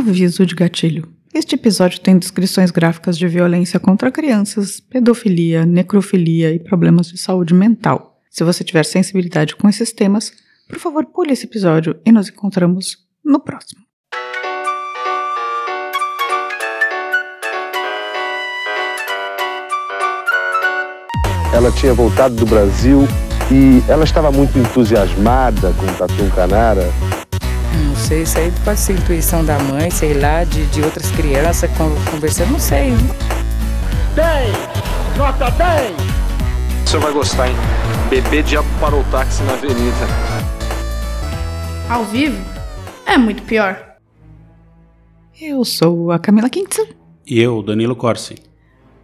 Aviso de gatilho. Este episódio tem descrições gráficas de violência contra crianças, pedofilia, necrofilia e problemas de saúde mental. Se você tiver sensibilidade com esses temas, por favor, pule esse episódio e nos encontramos no próximo. Ela tinha voltado do Brasil e ela estava muito entusiasmada com o Tatu Canara. Não sei, isso aí pode ser intuição da mãe, sei lá, de, de outras crianças conversando, não sei. 10! Nota 10! O senhor vai gostar, hein? Bebê diabo parou o táxi na avenida. Ao vivo? É muito pior. Eu sou a Camila Quintzel. E eu, Danilo Corsi.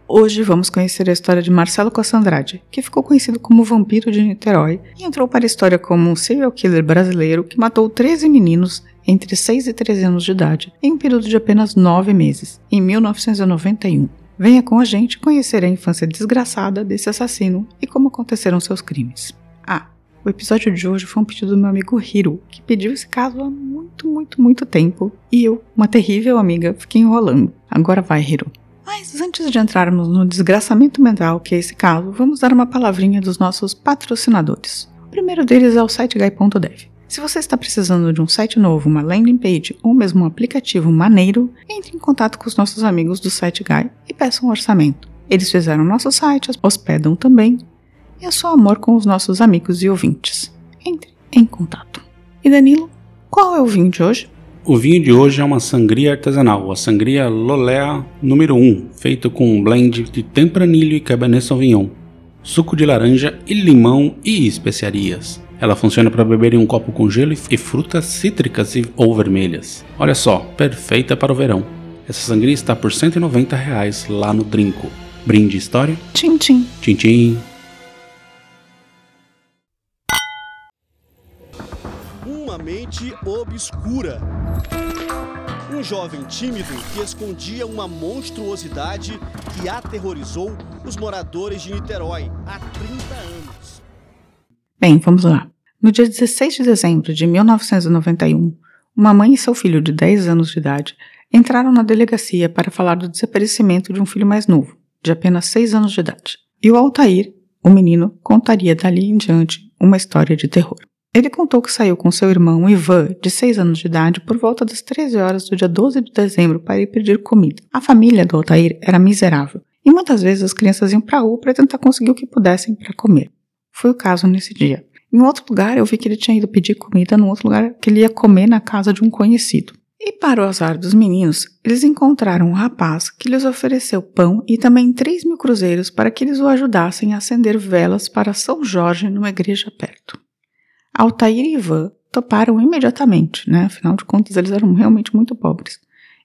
Hoje vamos conhecer a história de Marcelo Cossandrade, que ficou conhecido como Vampiro de Niterói e entrou para a história como um serial killer brasileiro que matou 13 meninos entre 6 e 13 anos de idade em um período de apenas 9 meses, em 1991. Venha com a gente conhecer a infância desgraçada desse assassino e como aconteceram seus crimes. Ah, o episódio de hoje foi um pedido do meu amigo Hiro, que pediu esse caso há muito, muito, muito tempo, e eu, uma terrível amiga, fiquei enrolando. Agora vai, Hiro. Mas antes de entrarmos no desgraçamento mental que é esse caso, vamos dar uma palavrinha dos nossos patrocinadores. O primeiro deles é o siteguy.dev. Se você está precisando de um site novo, uma landing page ou mesmo um aplicativo maneiro, entre em contato com os nossos amigos do SiteGuy e peça um orçamento. Eles fizeram nosso site, hospedam também, e é só amor com os nossos amigos e ouvintes. Entre em contato. E Danilo, qual é o vinho de hoje? O vinho de hoje é uma sangria artesanal, a sangria Lolea número 1, feito com um blend de tempranilho e cabernet sauvignon, suco de laranja e limão e especiarias. Ela funciona para beber em um copo com gelo e frutas cítricas ou vermelhas. Olha só, perfeita para o verão. Essa sangria está por 190 reais lá no Trinco. Brinde história? Tchim, tchim. Tchim, tchim. Uma mente obscura. Um jovem tímido que escondia uma monstruosidade que aterrorizou os moradores de Niterói há 30 anos. Bem, vamos lá. No dia 16 de dezembro de 1991, uma mãe e seu filho de 10 anos de idade entraram na delegacia para falar do desaparecimento de um filho mais novo, de apenas 6 anos de idade. E o Altair, o menino, contaria dali em diante uma história de terror. Ele contou que saiu com seu irmão Ivan, de 6 anos de idade, por volta das 13 horas do dia 12 de dezembro para ir pedir comida. A família do Altair era miserável e muitas vezes as crianças iam para a rua para tentar conseguir o que pudessem para comer. Foi o caso nesse dia. Em outro lugar, eu vi que ele tinha ido pedir comida num outro lugar que ele ia comer na casa de um conhecido. E para o azar dos meninos, eles encontraram um rapaz que lhes ofereceu pão e também 3 mil cruzeiros para que eles o ajudassem a acender velas para São Jorge numa igreja perto. Altair e Ivan toparam imediatamente, né? Afinal de contas, eles eram realmente muito pobres,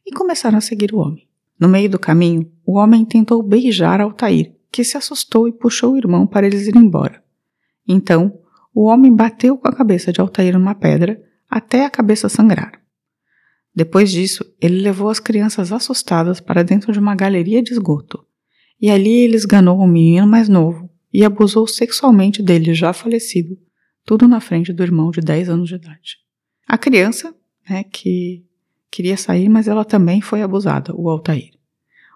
e começaram a seguir o homem. No meio do caminho, o homem tentou beijar Altair, que se assustou e puxou o irmão para eles irem embora. Então, o homem bateu com a cabeça de Altair numa pedra até a cabeça sangrar. Depois disso, ele levou as crianças assustadas para dentro de uma galeria de esgoto, e ali ele esganou o menino mais novo e abusou sexualmente dele já falecido, tudo na frente do irmão de 10 anos de idade. A criança, né, que queria sair, mas ela também foi abusada, o Altair.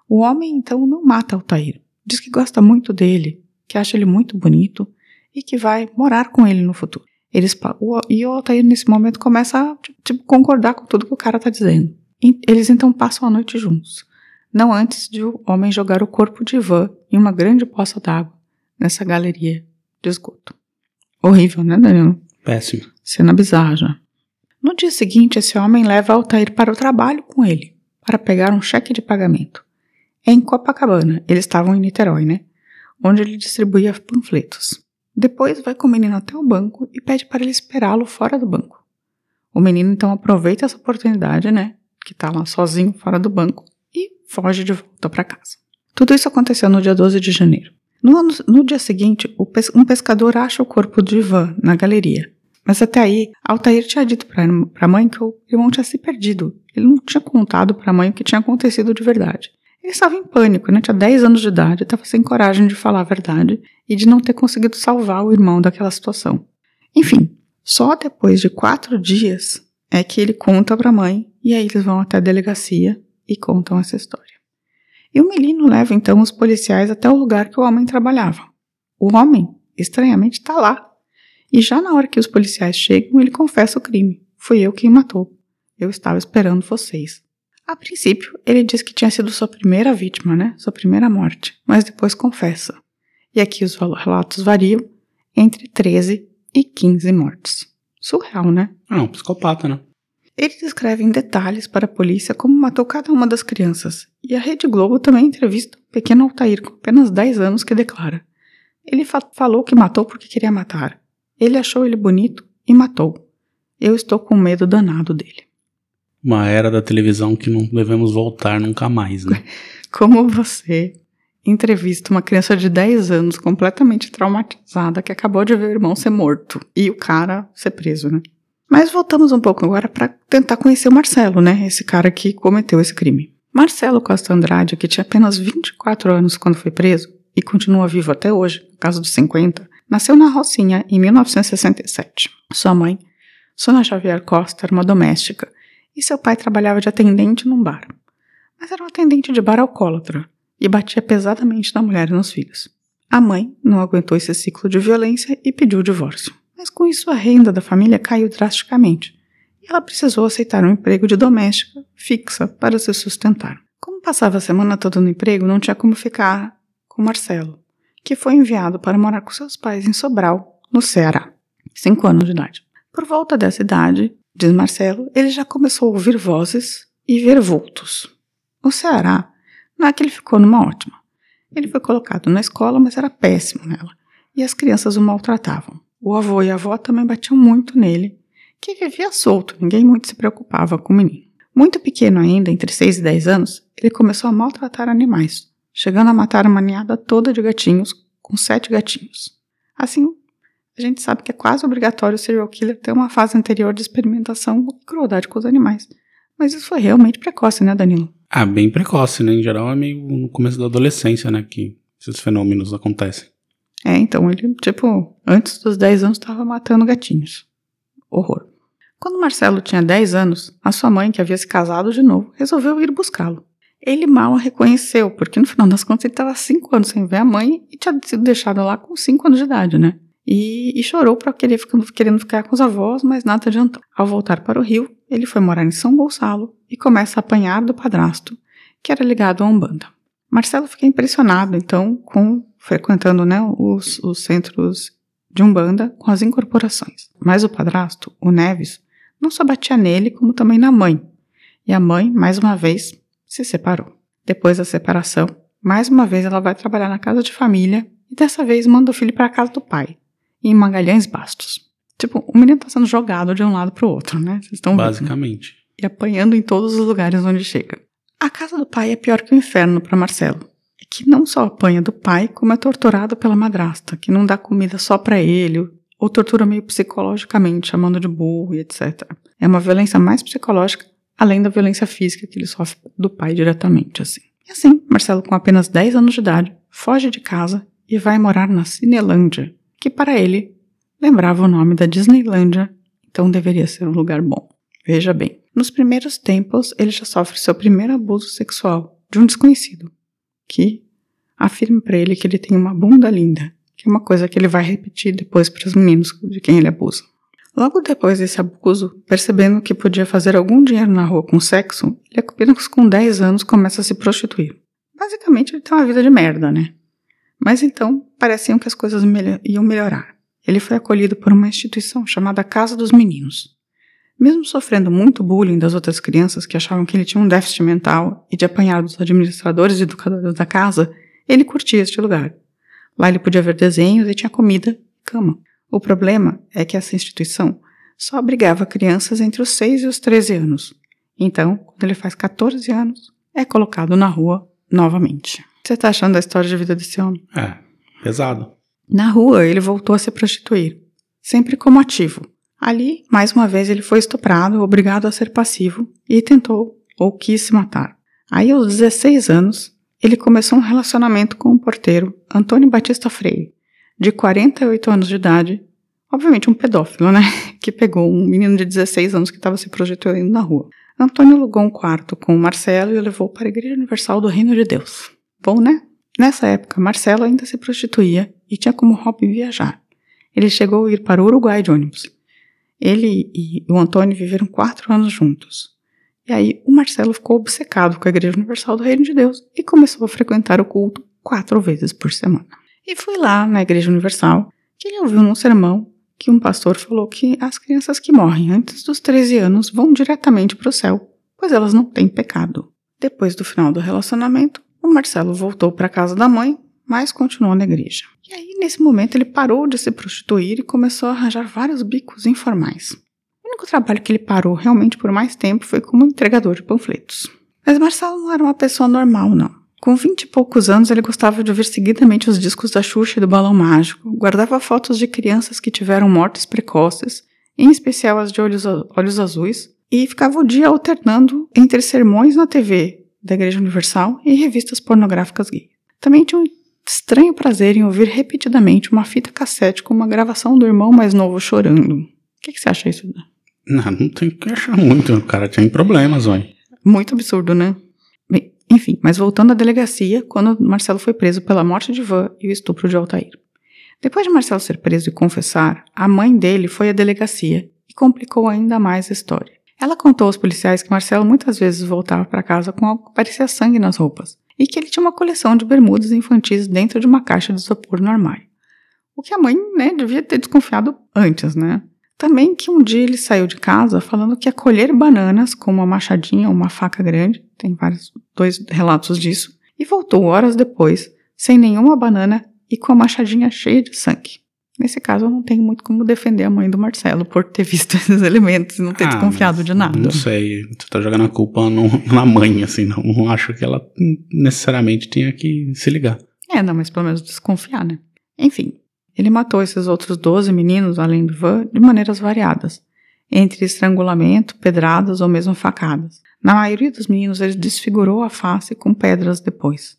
O homem então não mata Altair, diz que gosta muito dele, que acha ele muito bonito e que vai morar com ele no futuro. Eles, o, e o Altair, nesse momento, começa a tipo, concordar com tudo que o cara está dizendo. E, eles então passam a noite juntos. Não antes de o homem jogar o corpo de Ivan em uma grande poça d'água nessa galeria de esgoto. Horrível, né, Danilo? Péssimo. Cena bizarra já. No dia seguinte, esse homem leva Altair para o trabalho com ele, para pegar um cheque de pagamento. É em Copacabana, eles estavam em Niterói, né? Onde ele distribuía panfletos. Depois vai com o menino até o banco e pede para ele esperá-lo fora do banco. O menino então aproveita essa oportunidade, né? Que tá lá sozinho fora do banco e foge de volta para casa. Tudo isso aconteceu no dia 12 de janeiro. No, ano, no dia seguinte, pes, um pescador acha o corpo de Ivan na galeria. Mas até aí, Altair tinha dito para a mãe que o irmão tinha se perdido. Ele não tinha contado para a mãe o que tinha acontecido de verdade. Ele estava em pânico, né? Tinha 10 anos de idade, estava sem coragem de falar a verdade e de não ter conseguido salvar o irmão daquela situação. Enfim, só depois de quatro dias é que ele conta para a mãe E aí eles vão até a delegacia e contam essa história. E o menino leva então os policiais até o lugar que o homem trabalhava. O homem, estranhamente, está lá. E já na hora que os policiais chegam, ele confessa o crime. Fui eu quem matou. Eu estava esperando vocês. A princípio, ele diz que tinha sido sua primeira vítima, né? Sua primeira morte, mas depois confessa. E aqui os relatos variam entre 13 e 15 mortes. Surreal, né? Ah, um psicopata, né? Ele descreve em detalhes para a polícia como matou cada uma das crianças, e a Rede Globo também entrevista o pequeno Altair, com apenas 10 anos, que declara: Ele fa falou que matou porque queria matar. Ele achou ele bonito e matou. Eu estou com medo danado dele. Uma era da televisão que não devemos voltar nunca mais, né? Como você entrevista uma criança de 10 anos completamente traumatizada que acabou de ver o irmão ser morto e o cara ser preso, né? Mas voltamos um pouco agora para tentar conhecer o Marcelo, né? Esse cara que cometeu esse crime. Marcelo Costa Andrade, que tinha apenas 24 anos quando foi preso e continua vivo até hoje, no caso dos 50, nasceu na Rocinha em 1967. Sua mãe, Sônia Xavier Costa, era uma doméstica e seu pai trabalhava de atendente num bar. Mas era um atendente de bar alcoólatra e batia pesadamente na mulher e nos filhos. A mãe não aguentou esse ciclo de violência e pediu o divórcio mas com isso a renda da família caiu drasticamente e ela precisou aceitar um emprego de doméstica fixa para se sustentar. Como passava a semana toda no emprego, não tinha como ficar com Marcelo, que foi enviado para morar com seus pais em Sobral, no Ceará, cinco anos de idade. Por volta dessa idade, diz Marcelo, ele já começou a ouvir vozes e ver vultos. O Ceará não é que ele ficou numa ótima. Ele foi colocado na escola, mas era péssimo nela, e as crianças o maltratavam. O avô e a avó também batiam muito nele, que vivia solto, ninguém muito se preocupava com o menino. Muito pequeno ainda, entre 6 e 10 anos, ele começou a maltratar animais, chegando a matar uma ninhada toda de gatinhos, com sete gatinhos. Assim, a gente sabe que é quase obrigatório o serial killer ter uma fase anterior de experimentação e crueldade com os animais. Mas isso foi realmente precoce, né, Danilo? Ah, bem precoce, né? Em geral é meio no começo da adolescência, né, que esses fenômenos acontecem. É, então ele, tipo, antes dos 10 anos estava matando gatinhos. Horror. Quando Marcelo tinha 10 anos, a sua mãe, que havia se casado de novo, resolveu ir buscá-lo. Ele mal a reconheceu, porque no final das contas ele estava 5 anos sem ver a mãe e tinha sido deixado lá com 5 anos de idade, né? E, e chorou para querer ficando, querendo ficar com os avós, mas nada adiantou. Ao voltar para o Rio, ele foi morar em São Gonçalo e começa a apanhar do padrasto, que era ligado a Umbanda. Marcelo fica impressionado, então, com frequentando né, os, os centros de Umbanda com as incorporações. Mas o padrasto, o Neves, não só batia nele, como também na mãe. E a mãe, mais uma vez, se separou. Depois da separação, mais uma vez ela vai trabalhar na casa de família e dessa vez manda o filho para a casa do pai, em Magalhães Bastos. Tipo, o menino está sendo jogado de um lado para o outro, né? Vocês estão Basicamente. Vendo? E apanhando em todos os lugares onde chega. A casa do pai é pior que o inferno para Marcelo que não só apanha do pai, como é torturado pela madrasta, que não dá comida só para ele, ou tortura meio psicologicamente, chamando de burro e etc. É uma violência mais psicológica, além da violência física que ele sofre do pai diretamente, assim. E assim, Marcelo, com apenas 10 anos de idade, foge de casa e vai morar na Cinelândia, que para ele lembrava o nome da Disneylândia, então deveria ser um lugar bom. Veja bem, nos primeiros tempos ele já sofre seu primeiro abuso sexual de um desconhecido, que afirma para ele que ele tem uma bunda linda, que é uma coisa que ele vai repetir depois para os meninos de quem ele abusa. Logo depois desse abuso, percebendo que podia fazer algum dinheiro na rua com sexo, ele apenas com 10 anos começa a se prostituir. Basicamente, ele tem uma vida de merda, né? Mas então, pareciam que as coisas iam melhorar. Ele foi acolhido por uma instituição chamada Casa dos Meninos. Mesmo sofrendo muito bullying das outras crianças que achavam que ele tinha um déficit mental e de apanhar dos administradores e educadores da casa, ele curtia este lugar. Lá ele podia ver desenhos e tinha comida e cama. O problema é que essa instituição só abrigava crianças entre os 6 e os 13 anos. Então, quando ele faz 14 anos, é colocado na rua novamente. Você está achando da história de vida desse homem? É, pesado. Na rua, ele voltou a se prostituir, sempre como ativo. Ali, mais uma vez, ele foi estuprado, obrigado a ser passivo e tentou ou quis se matar. Aí, aos 16 anos, ele começou um relacionamento com o porteiro Antônio Batista Freire, de 48 anos de idade, obviamente um pedófilo, né? Que pegou um menino de 16 anos que estava se projetando na rua. Antônio alugou um quarto com o Marcelo e o levou para a Igreja Universal do Reino de Deus. Bom, né? Nessa época, Marcelo ainda se prostituía e tinha como hobby viajar. Ele chegou a ir para o Uruguai de ônibus. Ele e o Antônio viveram quatro anos juntos. E aí o Marcelo ficou obcecado com a Igreja Universal do Reino de Deus e começou a frequentar o culto quatro vezes por semana. E foi lá na Igreja Universal que ele ouviu num sermão que um pastor falou que as crianças que morrem antes dos 13 anos vão diretamente para o céu, pois elas não têm pecado. Depois do final do relacionamento, o Marcelo voltou para a casa da mãe, mas continuou na igreja. E aí, nesse momento, ele parou de se prostituir e começou a arranjar vários bicos informais. O único trabalho que ele parou realmente por mais tempo foi como entregador de panfletos. Mas Marcelo não era uma pessoa normal, não. Com vinte e poucos anos, ele gostava de ouvir seguidamente os discos da Xuxa e do Balão Mágico, guardava fotos de crianças que tiveram mortes precoces, em especial as de olhos, olhos azuis, e ficava o dia alternando entre sermões na TV da Igreja Universal e revistas pornográficas gay. Também tinha um estranho prazer em ouvir repetidamente uma fita cassete com uma gravação do irmão mais novo chorando. O que, que você acha disso? Não, não tem que achar muito. O cara tem problemas, olha. Muito absurdo, né? Bem, enfim, mas voltando à delegacia, quando Marcelo foi preso pela morte de Van e o estupro de Altair. Depois de Marcelo ser preso e confessar, a mãe dele foi à delegacia e complicou ainda mais a história. Ela contou aos policiais que Marcelo muitas vezes voltava para casa com algo que parecia sangue nas roupas e que ele tinha uma coleção de bermudas infantis dentro de uma caixa de isopor no armário. O que a mãe, né, devia ter desconfiado antes, né? Também que um dia ele saiu de casa falando que ia colher bananas com uma machadinha ou uma faca grande, tem vários dois relatos disso, e voltou horas depois, sem nenhuma banana e com a machadinha cheia de sangue. Nesse caso, eu não tenho muito como defender a mãe do Marcelo por ter visto esses elementos e não ter Ah, desconfiado de nada. Não sei. Tu tá jogando a culpa no- na mãe, assim. Não, não acho que ela necessariamente tenha que se ligar. É, não, mas pelo menos desconfiar, né? Enfim, ele matou esses outros 12 meninos, além do Van, de maneiras variadas, entre estrangulamento, pedradas ou mesmo facadas. Na maioria dos meninos, ele desfigurou a face com pedras depois.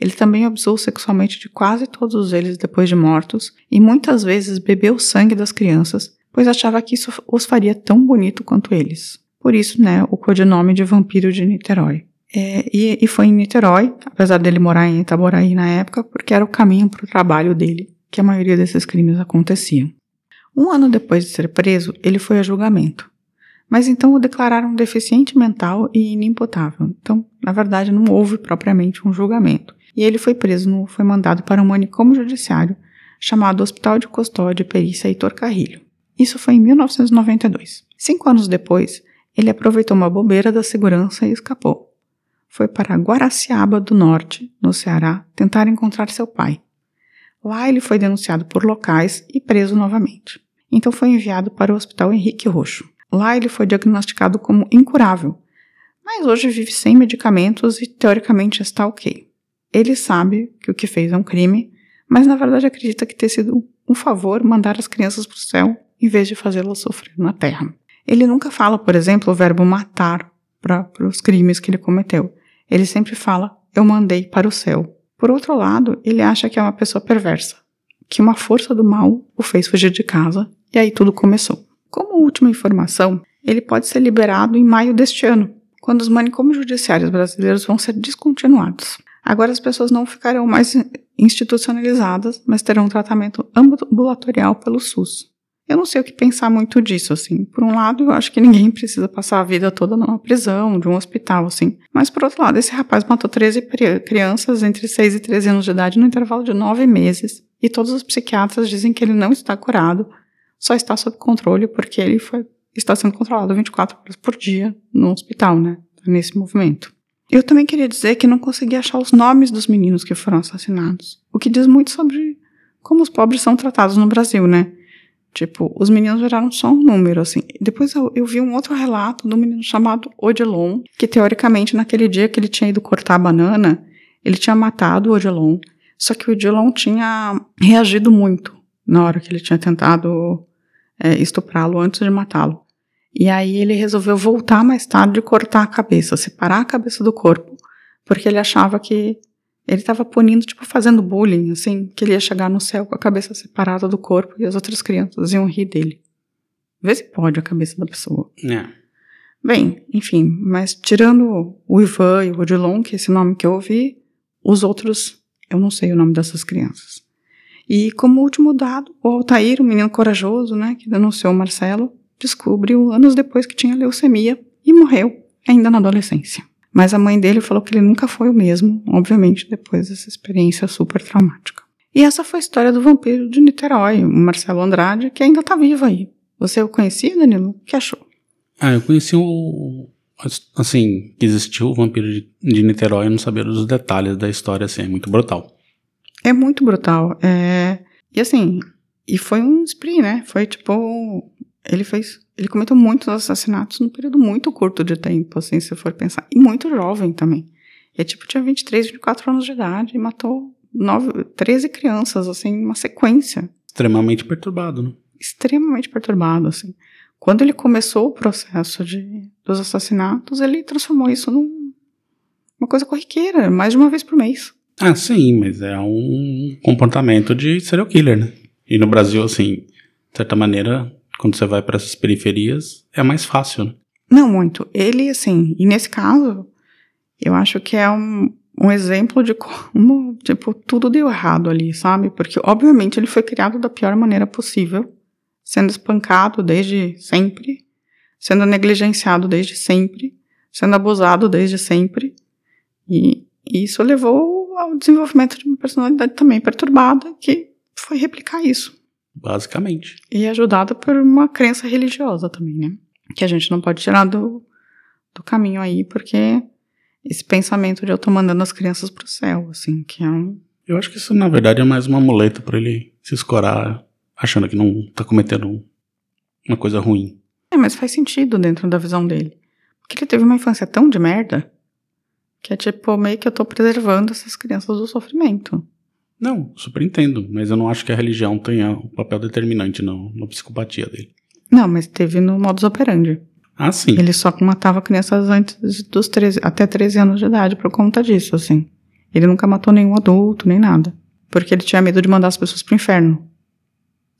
Ele também abusou sexualmente de quase todos eles depois de mortos e muitas vezes bebeu o sangue das crianças, pois achava que isso os faria tão bonito quanto eles. Por isso, né, o codinome de vampiro de Niterói. É, e, e foi em Niterói, apesar dele morar em Itaboraí na época, porque era o caminho para o trabalho dele que a maioria desses crimes aconteciam. Um ano depois de ser preso, ele foi a julgamento. Mas então o declararam deficiente mental e inimputável. Então, na verdade, não houve propriamente um julgamento. E ele foi preso, foi mandado para um manicômio judiciário chamado Hospital de Custódia e Perícia Heitor Carrilho. Isso foi em 1992. Cinco anos depois, ele aproveitou uma bobeira da segurança e escapou. Foi para Guaraciaba do Norte, no Ceará, tentar encontrar seu pai. Lá ele foi denunciado por locais e preso novamente. Então foi enviado para o Hospital Henrique Roxo. Lá ele foi diagnosticado como incurável, mas hoje vive sem medicamentos e teoricamente está ok. Ele sabe que o que fez é um crime, mas na verdade acredita que ter sido um favor mandar as crianças para o céu em vez de fazê-las sofrer na terra. Ele nunca fala, por exemplo, o verbo matar para os crimes que ele cometeu. Ele sempre fala eu mandei para o céu. Por outro lado, ele acha que é uma pessoa perversa, que uma força do mal o fez fugir de casa e aí tudo começou. Como última informação, ele pode ser liberado em maio deste ano, quando os manicômios judiciários brasileiros vão ser descontinuados. Agora as pessoas não ficarão mais institucionalizadas, mas terão um tratamento ambulatorial pelo SUS. Eu não sei o que pensar muito disso, assim. Por um lado, eu acho que ninguém precisa passar a vida toda numa prisão, de um hospital, assim. Mas, por outro lado, esse rapaz matou 13 crianças entre 6 e 13 anos de idade no intervalo de 9 meses. E todos os psiquiatras dizem que ele não está curado, só está sob controle porque ele foi, está sendo controlado 24 horas por dia no hospital, né? Nesse movimento. Eu também queria dizer que não consegui achar os nomes dos meninos que foram assassinados. O que diz muito sobre como os pobres são tratados no Brasil, né? Tipo, os meninos viraram só um número, assim. Depois eu, eu vi um outro relato de um menino chamado Odilon, que teoricamente naquele dia que ele tinha ido cortar a banana, ele tinha matado o Odilon, só que o Odilon tinha reagido muito na hora que ele tinha tentado é, estuprá-lo antes de matá-lo. E aí ele resolveu voltar mais tarde e cortar a cabeça, separar a cabeça do corpo, porque ele achava que ele estava punindo, tipo, fazendo bullying, assim, que ele ia chegar no céu com a cabeça separada do corpo e as outras crianças iam rir dele. Vê se pode a cabeça da pessoa. É. Bem, enfim, mas tirando o Ivan e o Odilon, que é esse nome que eu ouvi, os outros, eu não sei o nome dessas crianças. E como último dado, o Altair, o menino corajoso, né, que denunciou o Marcelo, descobriu anos depois que tinha leucemia e morreu, ainda na adolescência. Mas a mãe dele falou que ele nunca foi o mesmo, obviamente, depois dessa experiência super traumática. E essa foi a história do vampiro de Niterói, o Marcelo Andrade, que ainda tá vivo aí. Você o conhecia, Danilo? O que achou? Ah, eu conheci o. Assim, que existiu o vampiro de, de Niterói, eu não sabia dos detalhes da história, assim, é muito brutal. É muito brutal. É... E assim, e foi um spree, né? Foi tipo. Ele fez. Ele cometeu muitos assassinatos num período muito curto de tempo, assim, se for pensar. E muito jovem também. E tipo, tinha 23, 24 anos de idade e matou nove, 13 crianças, assim, uma sequência. Extremamente perturbado, né? Extremamente perturbado, assim. Quando ele começou o processo de, dos assassinatos, ele transformou isso num, uma coisa corriqueira, mais de uma vez por mês. Ah, sim, mas é um comportamento de serial killer, né? E no Brasil, assim, de certa maneira, quando você vai para essas periferias, é mais fácil, né? Não muito. Ele, assim, e nesse caso, eu acho que é um, um exemplo de como, tipo, tudo deu errado ali, sabe? Porque, obviamente, ele foi criado da pior maneira possível, sendo espancado desde sempre, sendo negligenciado desde sempre, sendo abusado desde sempre. E, e isso levou ao desenvolvimento de uma personalidade também perturbada, que foi replicar isso. Basicamente. E ajudada por uma crença religiosa também, né? Que a gente não pode tirar do, do caminho aí, porque esse pensamento de eu tô mandando as crianças pro céu, assim, que é um. Eu acho que isso, na verdade, é mais uma muleta para ele se escorar achando que não tá cometendo uma coisa ruim. É, mas faz sentido dentro da visão dele. Porque ele teve uma infância tão de merda que é tipo, meio que eu tô preservando essas crianças do sofrimento. Não, super entendo, mas eu não acho que a religião tenha um papel determinante no, na psicopatia dele. Não, mas teve no modus operandi. Ah, sim. Ele só matava crianças antes dos 13, até 13 anos de idade por conta disso, assim. Ele nunca matou nenhum adulto, nem nada. Porque ele tinha medo de mandar as pessoas pro inferno.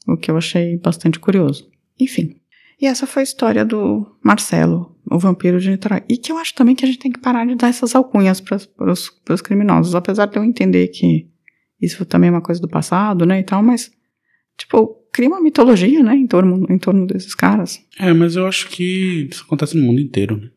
O que eu achei bastante curioso. Enfim. E essa foi a história do Marcelo, o vampiro de Niterói. E que eu acho também que a gente tem que parar de dar essas alcunhas para os criminosos. Apesar de eu entender que isso também é uma coisa do passado, né, e tal, mas, tipo, cria uma mitologia, né, em torno, em torno desses caras. É, mas eu acho que isso acontece no mundo inteiro, né?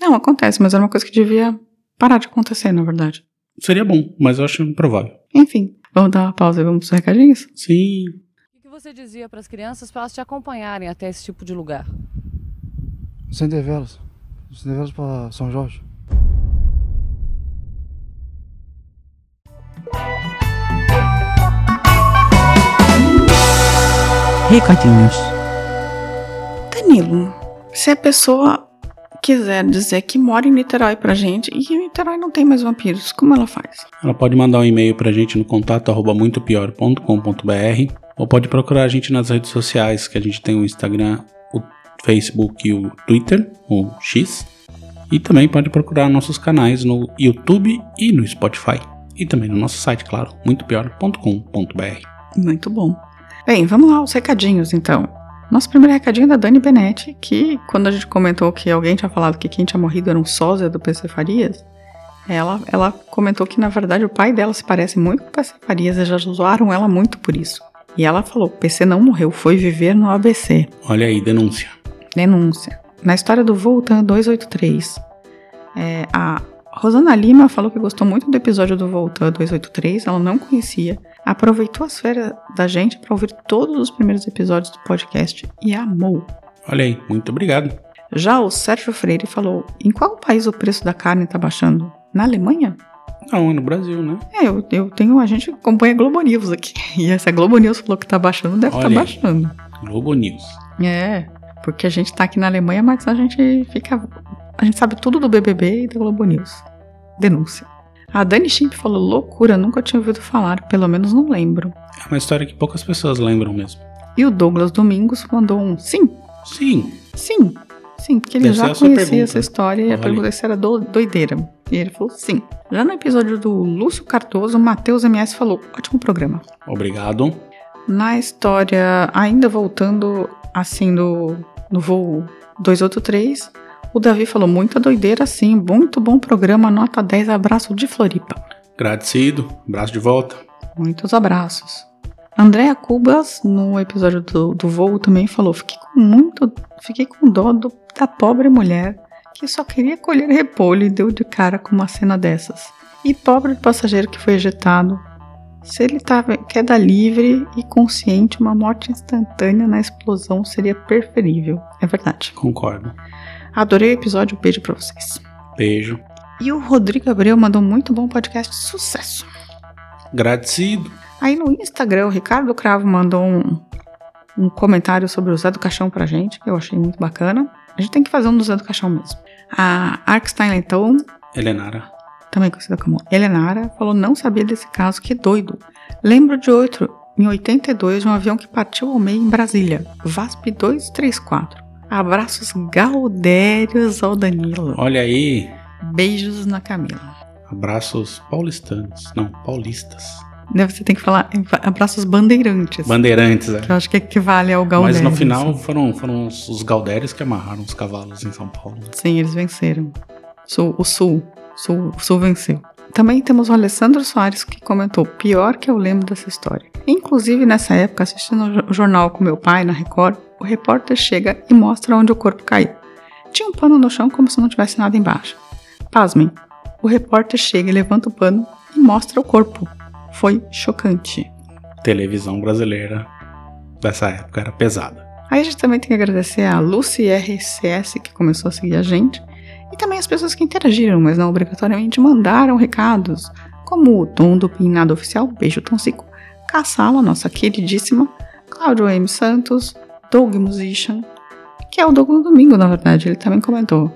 Não, acontece, mas era uma coisa que devia parar de acontecer, na verdade. Seria bom, mas eu acho improvável. Enfim, vamos dar uma pausa e vamos pros recadinhos? Sim. O que você dizia para as crianças para elas te acompanharem até esse tipo de lugar? Sem develas. Sem develas para São Jorge. Recadinhos. Danilo, se a pessoa quiser dizer que mora em Niterói pra gente e que Niterói não tem mais vampiros, como ela faz? Ela pode mandar um e-mail pra gente no contato arroba muitopior.com.br ou pode procurar a gente nas redes sociais, que a gente tem o Instagram, o Facebook e o Twitter, o X. E também pode procurar nossos canais no YouTube e no Spotify. E também no nosso site, claro, muitopior.com.br. Muito bom. Bem, vamos lá, os recadinhos então. Nosso primeiro recadinho é da Dani Benetti, que quando a gente comentou que alguém tinha falado que quem tinha morrido era um sósia do PC Farias, ela, ela comentou que na verdade o pai dela se parece muito com o PC Farias e já zoaram ela muito por isso. E ela falou: PC não morreu, foi viver no ABC. Olha aí, denúncia. Denúncia. Na história do Voltan 283, é, a Rosana Lima falou que gostou muito do episódio do Voltan 283, ela não conhecia, aproveitou as férias da gente para ouvir todos os primeiros episódios do podcast e amou. Olha aí, muito obrigado. Já o Sérgio Freire falou: em qual país o preço da carne está baixando? Na Alemanha? Não, é no Brasil, né? É, eu, eu tenho. A gente acompanha Globo News aqui. E essa Globo News falou que tá baixando, deve estar tá baixando. Globo News. É, porque a gente tá aqui na Alemanha, mas a gente fica. A gente sabe tudo do BBB e da Globo News. Denúncia. A Dani Chimp falou loucura, nunca tinha ouvido falar, pelo menos não lembro. É uma história que poucas pessoas lembram mesmo. E o Douglas Domingos mandou um sim. Sim. Sim. Sim, porque ele já conhecia essa história e a pergunta se era do, doideira. E ele falou sim. Já no episódio do Lúcio Cardoso, o Matheus MS falou: ótimo programa. Obrigado. Na história, ainda voltando assim do, no voo 283, O Davi falou muita doideira sim, muito bom programa, nota 10, abraço de Floripa. Agradecido, abraço de volta. Muitos abraços. Andréa Cubas, no episódio do, do voo, também falou: fiquei com muito. Fiquei com dó do, da pobre mulher que só queria colher repolho e deu de cara com uma cena dessas. E pobre do passageiro que foi ejetado. Se ele estava queda livre e consciente, uma morte instantânea na explosão seria preferível. É verdade. Concordo. Adorei o episódio, beijo pra vocês. Beijo. E o Rodrigo Abreu mandou um muito bom podcast, sucesso. Agradecido. Aí no Instagram, o Ricardo Cravo mandou um, um comentário sobre o Zé do Caixão pra gente, que eu achei muito bacana. A gente tem que fazer um do Zé do Caixão mesmo. A Arkstein então, Helenara. também conhecida como Helenara, falou não sabia desse caso, que doido. Lembro de outro, em 82, de um avião que partiu ao meio em Brasília, VASP 234. Abraços gaudérios ao Danilo. Olha aí. Beijos na Camila. Abraços paulistanos. Não, paulistas. Deve você tem que falar abraços bandeirantes. Bandeirantes, é. Que eu acho que equivale ao Gaudério. Mas no final foram, foram os, os Gaudérios que amarraram os cavalos em São Paulo. Sim, eles venceram. Sul, o Sul. Sul. O Sul venceu. Também temos o Alessandro Soares que comentou: pior que eu lembro dessa história. Inclusive, nessa época, assistindo o jornal com meu pai na Record, o repórter chega e mostra onde o corpo caiu. Tinha um pano no chão como se não tivesse nada embaixo. Pasmem, o repórter chega e levanta o pano e mostra o corpo. Foi chocante. Televisão brasileira dessa época era pesada. Aí a gente também tem que agradecer a Lucy RCS que começou a seguir a gente e também as pessoas que interagiram, mas não obrigatoriamente mandaram recados, como o Tom do Pinado Oficial, beijo Tom Cico, Caçala, nossa queridíssima, Cláudio M. Santos, Doug Musician, que é o Doug no domingo, na verdade, ele também comentou,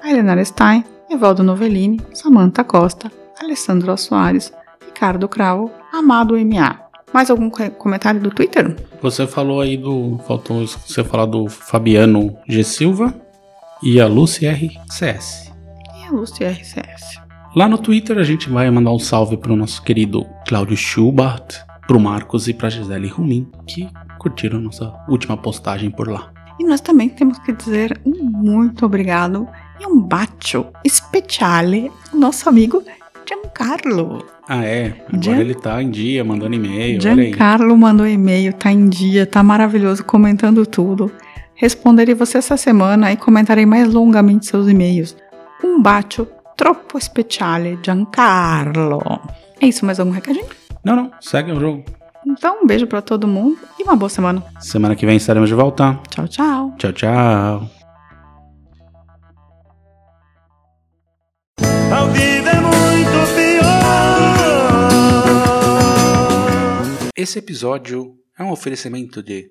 a Helena Stein, Evaldo Novellini, Samantha Costa, Alessandro Soares, Ricardo Cravo, Amado MA. Mais algum comentário do Twitter? Você falou aí do. Faltou você falar do Fabiano G. Silva e a Lucy RCS. E a Lucy RCS. Lá no Twitter a gente vai mandar um salve pro nosso querido Cláudio Schubart, pro Marcos e pra Gisele Rumin, que curtiram nossa última postagem por lá. E nós também temos que dizer um muito obrigado e um bacio speciale ao nosso amigo Giancarlo. Ah, é? Agora Gian- ele tá em dia, mandando e-mail. Giancarlo mandou e-mail, tá em dia, tá maravilhoso, comentando tudo. Responderei você essa semana e comentarei mais longamente seus e-mails. Um bacio troppo speciale, Giancarlo. É isso, mais algum recadinho? Não, não, segue o jogo. Então, um beijo pra todo mundo e uma boa semana. Semana que vem estaremos de volta. Tchau, tchau. Tchau, tchau. Ao vivo é muito pior. Esse episódio é um oferecimento de